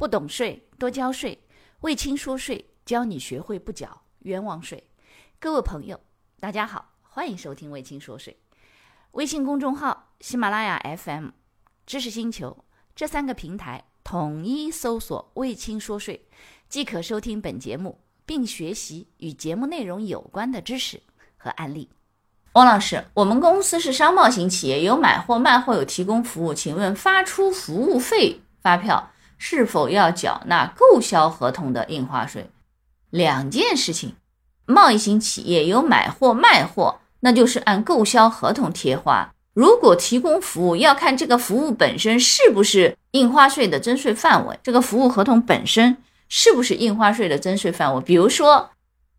不懂税多交税，魏青说税教你学会不缴冤枉税。各位朋友，大家好，欢迎收听魏青说税。微信公众号、喜马拉雅 FM、知识星球这三个平台统一搜索“魏青说税”，即可收听本节目，并学习与节目内容有关的知识和案例。汪老师，我们公司是商贸型企业，有买货、卖货，有提供服务。请问发出服务费发票是否要缴纳购销合同的印花税？两件事情。贸易型企业有买货、卖货，那就是按购销合同贴花。如果提供服务，要看这个服务本身是不是印花税的征税范围。这个服务合同本身是不是印花税的征税范围？比如说。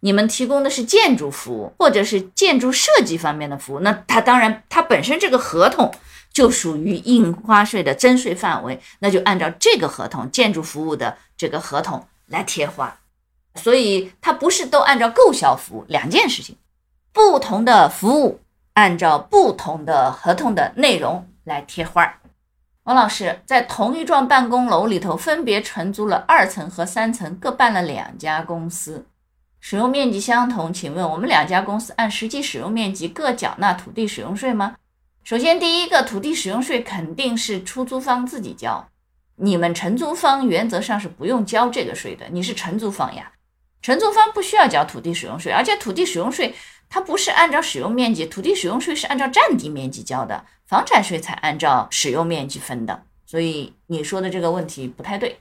你们提供的是建筑服务，或者是建筑设计方面的服务，那它当然它本身这个合同就属于印花税的征税范围，那就按照这个合同建筑服务的这个合同来贴花，所以它不是都按照购销服务两件事情，不同的服务按照不同的合同的内容来贴花。王老师在同一幢办公楼里头分别承租了二层和三层，各办了两家公司。使用面积相同，请问我们两家公司按实际使用面积各缴纳土地使用税吗？首先，第一个土地使用税肯定是出租方自己交，你们承租方原则上是不用交这个税的。你是承租方呀，承租方不需要交土地使用税，而且土地使用税它不是按照使用面积，土地使用税是按照占地面积交的，房产税才按照使用面积分的。所以你说的这个问题不太对。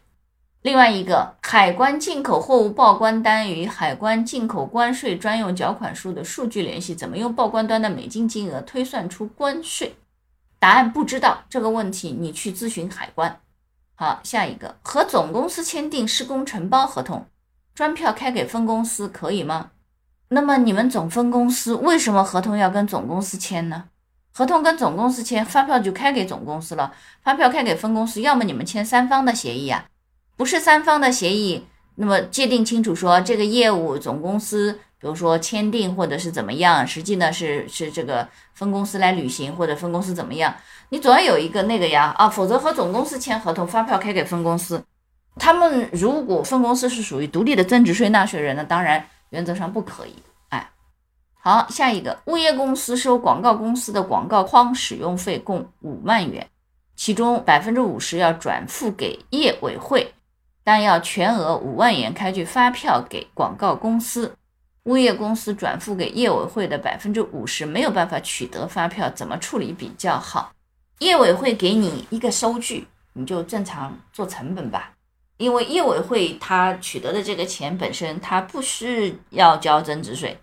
另外一个，海关进口货物报关单与海关进口关税专用缴款书的数据联系，怎么用报关单的美金金额推算出关税？答案不知道这个问题，你去咨询海关。好，下一个，和总公司签订施工承包合同，专票开给分公司可以吗？那么你们总分公司为什么合同要跟总公司签呢？合同跟总公司签，发票就开给总公司了，发票开给分公司，要么你们签三方的协议啊。不是三方的协议，那么界定清楚说这个业务总公司，比如说签订或者是怎么样，实际呢是是这个分公司来履行或者分公司怎么样，你总要有一个那个呀啊，否则和总公司签合同，发票开给分公司，他们如果分公司是属于独立的增值税纳税人呢，当然原则上不可以。哎，好，下一个物业公司收广告公司的广告框使用费共五万元，其中百分之五十要转付给业委会。但要全额五万元开具发票给广告公司，物业公司转付给业委会的百分之五十没有办法取得发票，怎么处理比较好？业委会给你一个收据，你就正常做成本吧。因为业委会他取得的这个钱本身他不是要交增值税，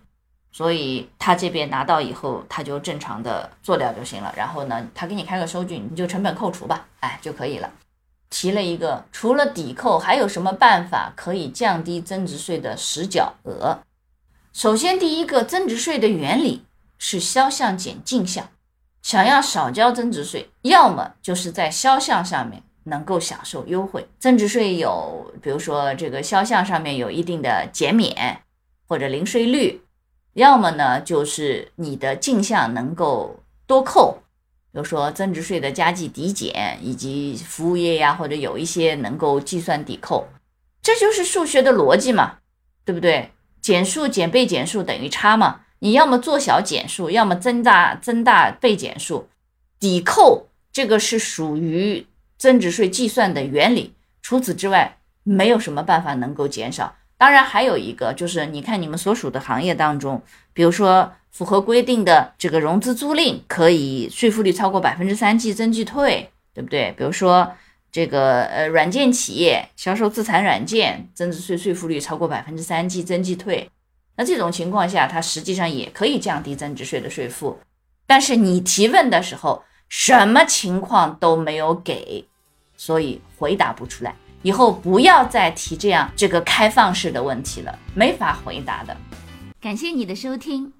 所以他这边拿到以后他就正常的做掉就行了。然后呢，他给你开个收据，你就成本扣除吧，哎就可以了。提了一个，除了抵扣，还有什么办法可以降低增值税的实缴额？首先，第一个，增值税的原理是销项减进项，想要少交增值税，要么就是在销项上面能够享受优惠，增值税有，比如说这个销项上面有一定的减免或者零税率，要么呢就是你的进项能够多扣。比如说增值税的加计抵减，以及服务业呀，或者有一些能够计算抵扣，这就是数学的逻辑嘛，对不对？减数减被减数等于差嘛，你要么做小减数，要么增大增大被减数，抵扣这个是属于增值税计算的原理。除此之外，没有什么办法能够减少。当然还有一个就是，你看你们所属的行业当中，比如说。符合规定的这个融资租赁可以税负率超过百分之三计增计退，对不对？比如说这个呃软件企业销售自产软件，增值税税负率超过百分之三计增计退，那这种情况下，它实际上也可以降低增值税的税负。但是你提问的时候，什么情况都没有给，所以回答不出来。以后不要再提这样这个开放式的问题了，没法回答的。感谢你的收听。